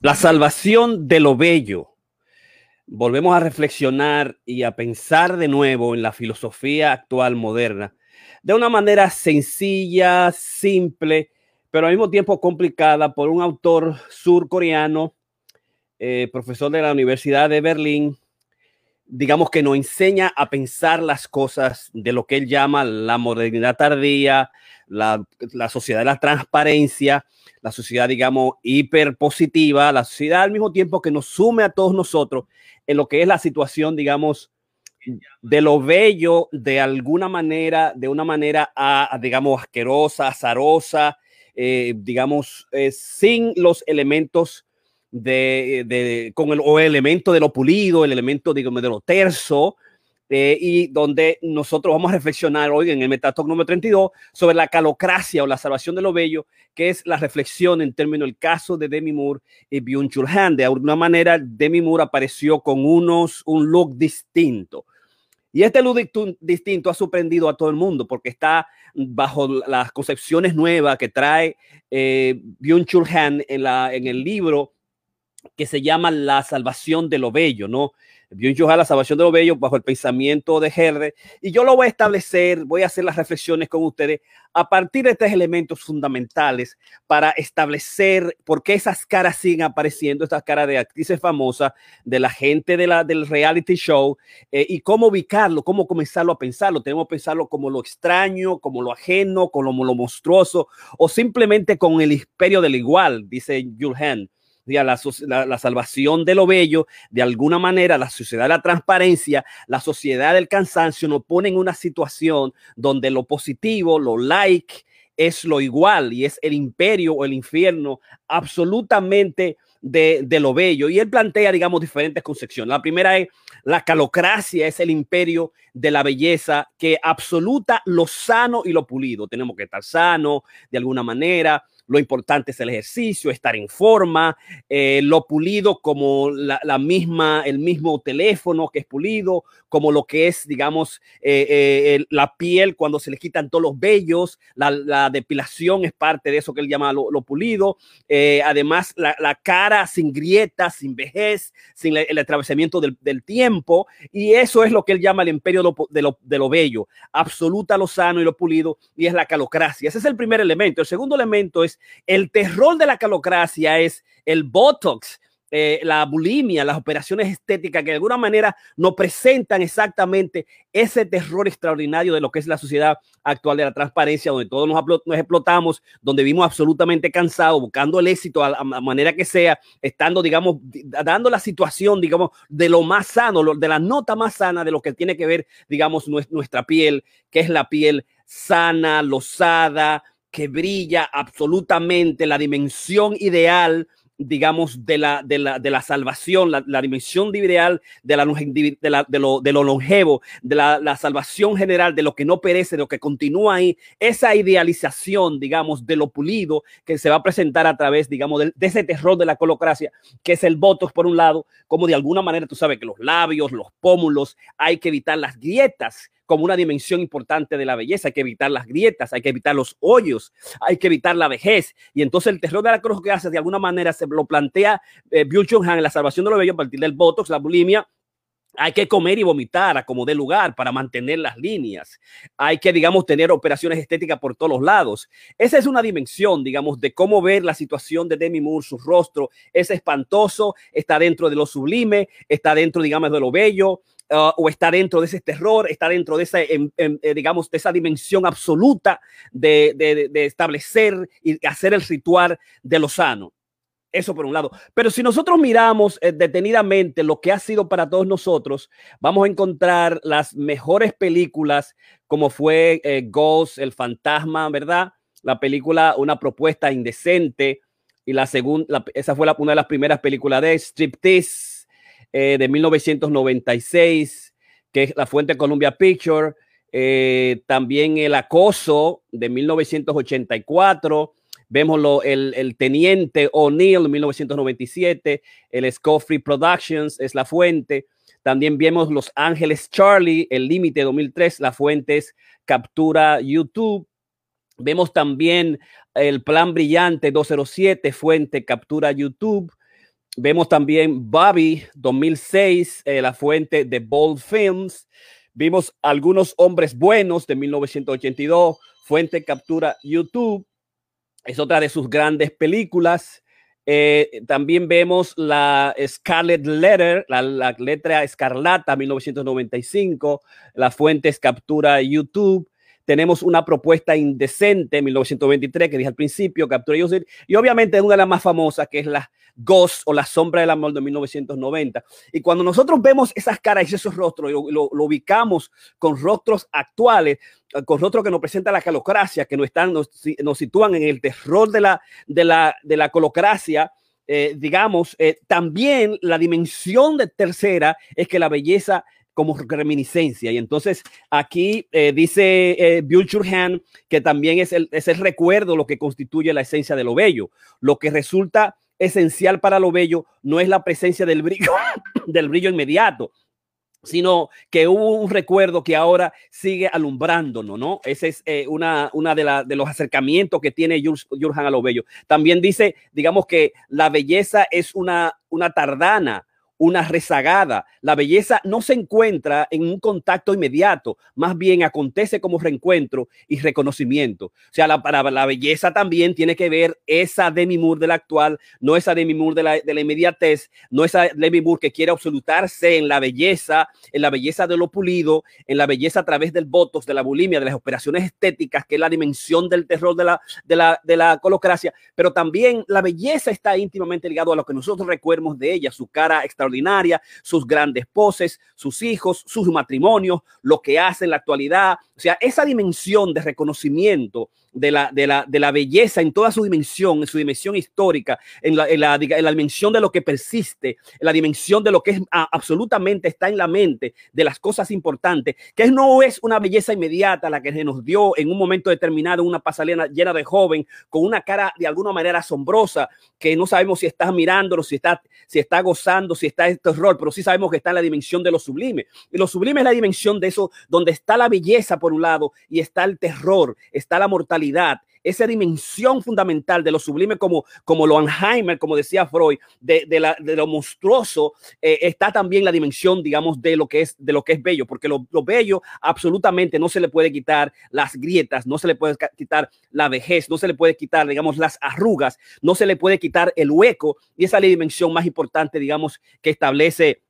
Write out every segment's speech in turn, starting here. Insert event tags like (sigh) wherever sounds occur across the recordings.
La salvación de lo bello. Volvemos a reflexionar y a pensar de nuevo en la filosofía actual moderna de una manera sencilla, simple, pero al mismo tiempo complicada por un autor surcoreano, eh, profesor de la Universidad de Berlín, digamos que nos enseña a pensar las cosas de lo que él llama la modernidad tardía, la, la sociedad de la transparencia, la sociedad, digamos, hiperpositiva, la sociedad al mismo tiempo que nos sume a todos nosotros en lo que es la situación, digamos, de lo bello de alguna manera, de una manera, digamos, asquerosa, azarosa, eh, digamos, eh, sin los elementos de, de con el, o el elemento de lo pulido, el elemento, digamos, de lo terso, eh, y donde nosotros vamos a reflexionar hoy en el Metatalk número 32 sobre la calocracia o la salvación de lo bello, que es la reflexión en términos del caso de Demi Moore y Byung-Chul. De alguna manera, Demi Moore apareció con unos, un look distinto. Y este look distinto ha sorprendido a todo el mundo porque está bajo las concepciones nuevas que trae eh, Byung-Chul en, la, en el libro que se llama La salvación de lo bello, ¿no? Byung a la salvación de lo bello bajo el pensamiento de Herde. Y yo lo voy a establecer, voy a hacer las reflexiones con ustedes a partir de tres elementos fundamentales para establecer por qué esas caras siguen apareciendo, estas caras de actrices famosas, de la gente de la, del reality show, eh, y cómo ubicarlo, cómo comenzarlo a pensarlo. Tenemos que pensarlo como lo extraño, como lo ajeno, como lo monstruoso, o simplemente con el imperio del igual, dice Jules la, salvación de lo bello, de alguna manera la sociedad de la transparencia, la sociedad del cansancio nos pone en una situación donde lo positivo, lo like, es lo igual y es el imperio o el infierno absolutamente de, de, lo bello. Y él plantea, digamos, diferentes concepciones. La primera es la calocracia, es el imperio de la belleza que absoluta lo sano y lo pulido. Tenemos que estar sano de alguna manera lo importante es el ejercicio, estar en forma, eh, lo pulido como la, misma, el mismo teléfono que es pulido, como lo que es, digamos, eh, eh, la piel cuando se le quitan todos los vellos, la, depilación es parte de eso que él llama lo, pulido, además la, cara sin grietas, sin vejez, sin el, atravesamiento del, tiempo, y eso es lo que él llama el imperio de lo bello, absoluta lo sano y lo pulido, y es la calocracia. Ese es el primer elemento. El segundo elemento es el terror de la calocracia es el Botox, eh, la bulimia, las operaciones estéticas que de alguna manera nos presentan exactamente ese terror extraordinario de lo que es la sociedad actual de la transparencia, donde todos nos, explotamos, donde vimos absolutamente cansados, buscando el éxito a la manera que sea, estando, digamos, dando la situación, digamos, de lo más sano, de la nota más sana de lo que tiene que ver, digamos, nuestra piel, que es la piel sana, losada, que brilla absolutamente la dimensión ideal digamos, de la, de la, de la salvación, la, dimensión ideal de, la, de, lo, de lo longevo, de la, salvación general, de lo que no perece, de lo que continúa ahí, esa idealización, digamos, de lo pulido que se va a presentar a través, digamos, de, de ese terror de la colocracia, que es el voto por un lado, como de alguna manera tú sabes que los labios, los pómulos, hay que evitar las grietas como una dimensión importante de la belleza. Hay que evitar las grietas, hay que evitar los hoyos, hay que evitar la vejez. Y entonces el terror de la cruz que hace de alguna manera se lo plantea eh, Han en la salvación de lo bello a partir del botox, la bulimia, hay que comer y vomitar a como dé lugar para mantener las líneas. Hay que, digamos, tener operaciones estéticas por todos los lados. Esa es una dimensión, digamos, de cómo ver la situación de Demi Moore, su rostro es espantoso, está dentro de lo sublime, está dentro, digamos, de lo bello, O está dentro de ese terror, está dentro de esa, em, em, eh, digamos, de esa dimensión absoluta de, de, establecer y hacer el ritual de lo sano. Eso por un lado. Pero si nosotros miramos eh, detenidamente lo que ha sido para todos nosotros, vamos a encontrar las mejores películas como fue eh, Ghost, El Fantasma, ¿verdad? La película, una propuesta indecente. Y la segunda, esa fue una de las primeras películas de Striptease eh, de 1996, que es la fuente Columbia Picture. Eh, también El Acoso de 1984. Vemos lo, el, el, Teniente O'Neill 1997. El Scoffrey Productions es la fuente. También vemos Los Ángeles Charlie, El Límite 2003. La fuente es Captura YouTube. Vemos también el Plan Brillante 207, fuente Captura YouTube. Vemos también Bobby 2006, eh, la fuente de Bold Films. Vimos algunos hombres buenos de 1982, fuente captura YouTube. Es otra de sus grandes películas. Eh, también vemos la Scarlet Letter, la, letra escarlata 1995, la fuente captura YouTube. Tenemos una propuesta indecente 1923 que dije al principio, captura YouTube. Y obviamente una de las más famosas que es la Ghost o La Sombra del Amor de 1990. Y cuando nosotros vemos esas caras y esos rostros, lo ubicamos con rostros actuales, con rostros que nos presenta la calocracia, que nos, están, nos, nos sitúan en el terror de la, de la, de la colocracia, eh, digamos, eh, también la dimensión de tercera es que la belleza como reminiscencia. Y entonces aquí eh, dice eh, Bill que también es el, es el recuerdo lo que constituye la esencia de lo bello. Lo que resulta esencial para lo bello no es la presencia del brillo, (coughs) del brillo inmediato, sino que hubo un recuerdo que ahora sigue alumbrándonos, ¿no? Ese es eh, una, una de, de, los acercamientos que tiene Jurgen a lo bello. También dice, digamos que la belleza es una, una tardana, una rezagada. La belleza no se encuentra en un contacto inmediato, más bien acontece como reencuentro y reconocimiento. O sea, la, para la belleza también tiene que ver esa Demi Moore de la actual, no esa Demi Moore de la, inmediatez, no esa Demi Moore que quiere absolutarse en la belleza, en la belleza de lo pulido, en la belleza a través del botox, de la bulimia, de las operaciones estéticas, que es la dimensión del terror de la, de la, de la colocracia, pero también la belleza está íntimamente ligado a lo que nosotros recuerdemos de ella, su cara extraordinaria sus grandes poses, sus hijos, sus matrimonios, lo que hace en la actualidad. O sea, esa dimensión de reconocimiento de la, de la, de la belleza en toda su dimensión, en su dimensión histórica, en la, en la, en la dimensión de lo que persiste, en la dimensión de lo que es a, absolutamente está en la mente, de las cosas importantes, que no es una belleza inmediata la que se nos dio en un momento determinado una pasarela llena de joven, con una cara de alguna manera asombrosa, que no sabemos si está mirándolo, si está, si está gozando, si está este rol, pero sí sabemos que está en la dimensión de lo sublime. Y lo sublime es la dimensión de eso, donde está la belleza por un lado y está el terror, está la mortalidad esa dimensión fundamental de lo sublime como, como lo Anheimer, como decía Freud, de, de lo monstruoso, eh, está también la dimensión, digamos, de lo que es, de lo que es bello, porque lo, lo, bello absolutamente no se le puede quitar las grietas, no se le puede quitar la vejez, no se le puede quitar, digamos, las arrugas, no se le puede quitar el hueco, y esa es la dimensión más importante, digamos, que establece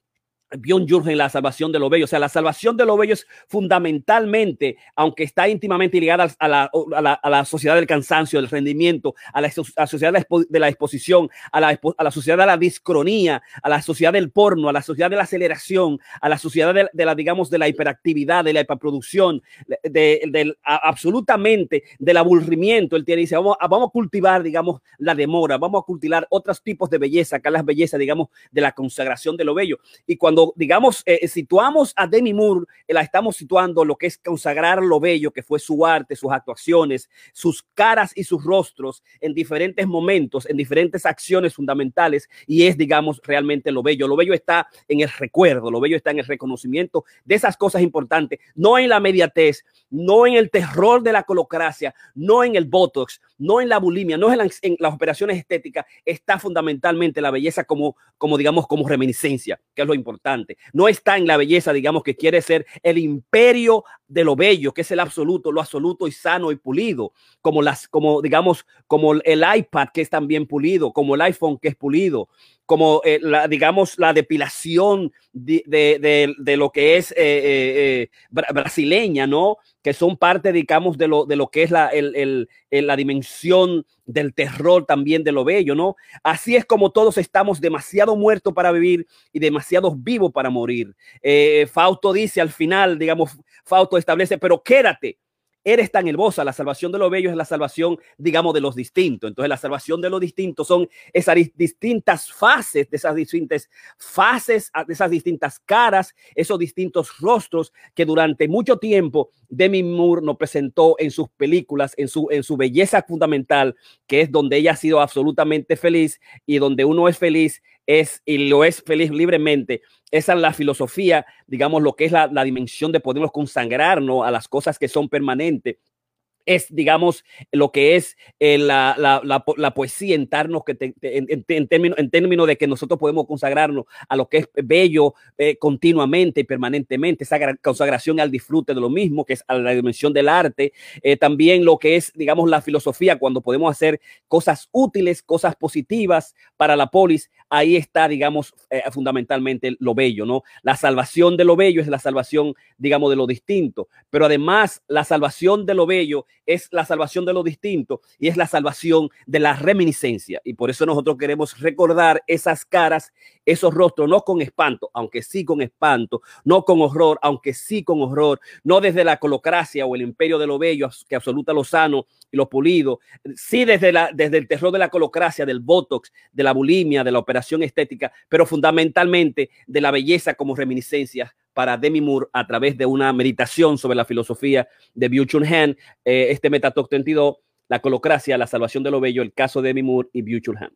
Bjorn Jurgen, la salvación de lo bello. O sea, la salvación de lo bello es fundamentalmente, aunque está íntimamente ligada a la, a la, a la sociedad del cansancio, del rendimiento, a la, a la sociedad de la exposición, a la, a la, sociedad de la discronía, a la sociedad del porno, a la sociedad de la aceleración, a la sociedad de, la, digamos, de la hiperactividad, de la hiperproducción, de, absolutamente del aburrimiento. Él tiene, dice, vamos, vamos a cultivar, digamos, la demora, vamos a cultivar otros tipos de belleza, que es la belleza, digamos, de la consagración de lo bello. Y cuando cuando, digamos, eh, situamos a Demi Moore, eh, la estamos situando lo que es consagrar lo bello que fue su arte, sus actuaciones, sus caras y sus rostros en diferentes momentos, en diferentes acciones fundamentales, y es, digamos, realmente lo bello. Lo bello está en el recuerdo, lo bello está en el reconocimiento de esas cosas importantes, no en la mediatez, no en el terror de la colocracia, no en el botox, no en la bulimia, no en, la, en las operaciones estéticas, está fundamentalmente la belleza como, como digamos, como reminiscencia, que es lo importante. No está en la belleza, digamos, que quiere ser el imperio de lo bello, que es el absoluto, lo absoluto y sano y pulido, como las, como digamos, como el iPad que es también pulido, como el iPhone que es pulido, como eh, la, digamos, la depilación de, de, de, lo que es eh, eh, brasileña, ¿no? Que son parte, digamos, de lo, de lo que es la, el, el, la dimensión del terror también de lo bello, ¿no? Así es como todos estamos demasiado muertos para vivir y demasiado vivos para morir. Fausto dice al final, digamos, Fausto establece, pero quédate eres tan hermosa. La salvación de los bellos es la salvación, digamos, de los distintos. Entonces, la salvación de los distintos son esas distintas fases, de esas distintas fases, de esas distintas caras, esos distintos rostros que durante mucho tiempo Demi Moore nos presentó en sus películas, en su, en su belleza fundamental, que es donde ella ha sido absolutamente feliz y donde uno es feliz es y lo es feliz libremente. Esa es la filosofía, digamos, lo que es la, la dimensión de podernos consagrarnos a las cosas que son permanentes es, digamos, lo que es eh, la, la, la, poesía en, que en, términos término de que nosotros podemos consagrarnos a lo que es bello eh, continuamente y permanentemente, esa consagración al disfrute de lo mismo, que es a la dimensión del arte, eh, también lo que es, digamos, la filosofía, cuando podemos hacer cosas útiles, cosas positivas para la polis, ahí está, digamos, fundamentalmente lo bello, ¿no? La salvación de lo bello es la salvación, digamos, de lo distinto, pero además la salvación de lo bello es la salvación de lo distinto y es la salvación de la reminiscencia. Y por eso nosotros queremos recordar esas caras, esos rostros, no con espanto, aunque sí con espanto, no con horror, aunque sí con horror, no desde la colocracia o el imperio de lo bello que absoluta lo sano y lo pulido, sí desde, la, desde el terror de la colocracia, del botox, de la bulimia, de la operación estética, pero fundamentalmente de la belleza como reminiscencia para Demi Moore a través de una meditación sobre la filosofía de Byung-Chul Han, eh, este Metatalk 32, la colocracia, la salvación de lo bello, el caso de Demi Moore y Byung-Chul Han.